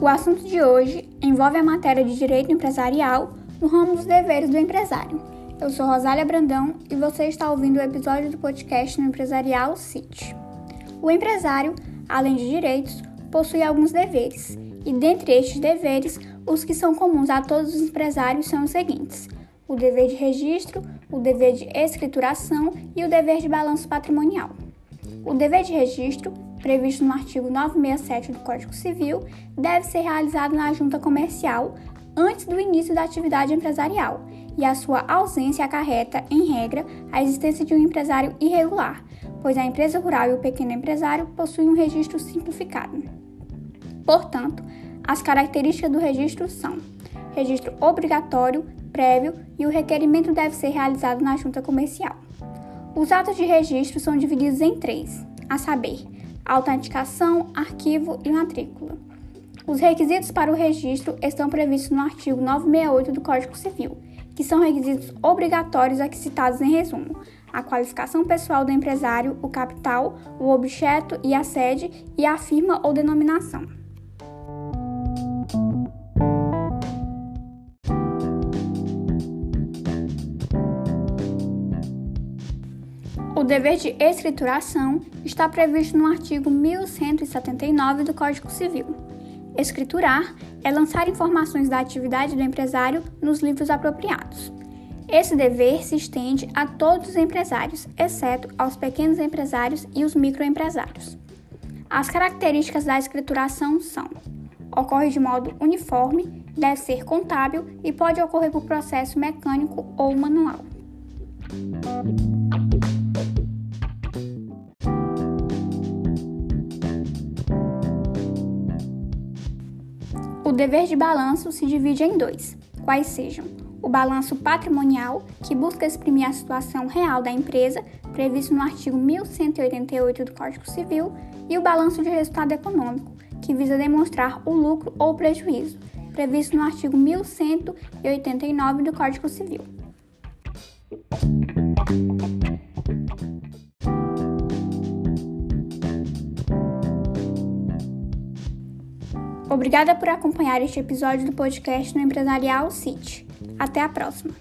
O assunto de hoje envolve a matéria de direito empresarial no ramo dos deveres do empresário. Eu sou Rosália Brandão e você está ouvindo o episódio do podcast no Empresarial City. O empresário, além de direitos, possui alguns deveres, e dentre estes deveres, os que são comuns a todos os empresários são os seguintes: o dever de registro, o dever de escrituração e o dever de balanço patrimonial. O dever de registro previsto no artigo 967 do Código Civil, deve ser realizado na junta comercial antes do início da atividade empresarial, e a sua ausência acarreta, em regra, a existência de um empresário irregular, pois a empresa rural e o pequeno empresário possuem um registro simplificado. Portanto, as características do registro são: registro obrigatório, prévio e o requerimento deve ser realizado na junta comercial. Os atos de registro são divididos em três, a saber, autenticação, arquivo e matrícula. Os requisitos para o registro estão previstos no artigo 968 do Código Civil, que são requisitos obrigatórios aqui citados em resumo: a qualificação pessoal do empresário, o capital, o objeto e a sede e a firma ou denominação. O dever de escrituração está previsto no artigo 1179 do Código Civil. Escriturar é lançar informações da atividade do empresário nos livros apropriados. Esse dever se estende a todos os empresários, exceto aos pequenos empresários e os microempresários. As características da escrituração são: ocorre de modo uniforme, deve ser contábil e pode ocorrer por processo mecânico ou manual. O dever de balanço se divide em dois, quais sejam o balanço patrimonial, que busca exprimir a situação real da empresa, previsto no artigo 1188 do Código Civil, e o balanço de resultado econômico, que visa demonstrar o lucro ou prejuízo, previsto no artigo 1189 do Código Civil. Obrigada por acompanhar este episódio do podcast no Empresarial City. Até a próxima!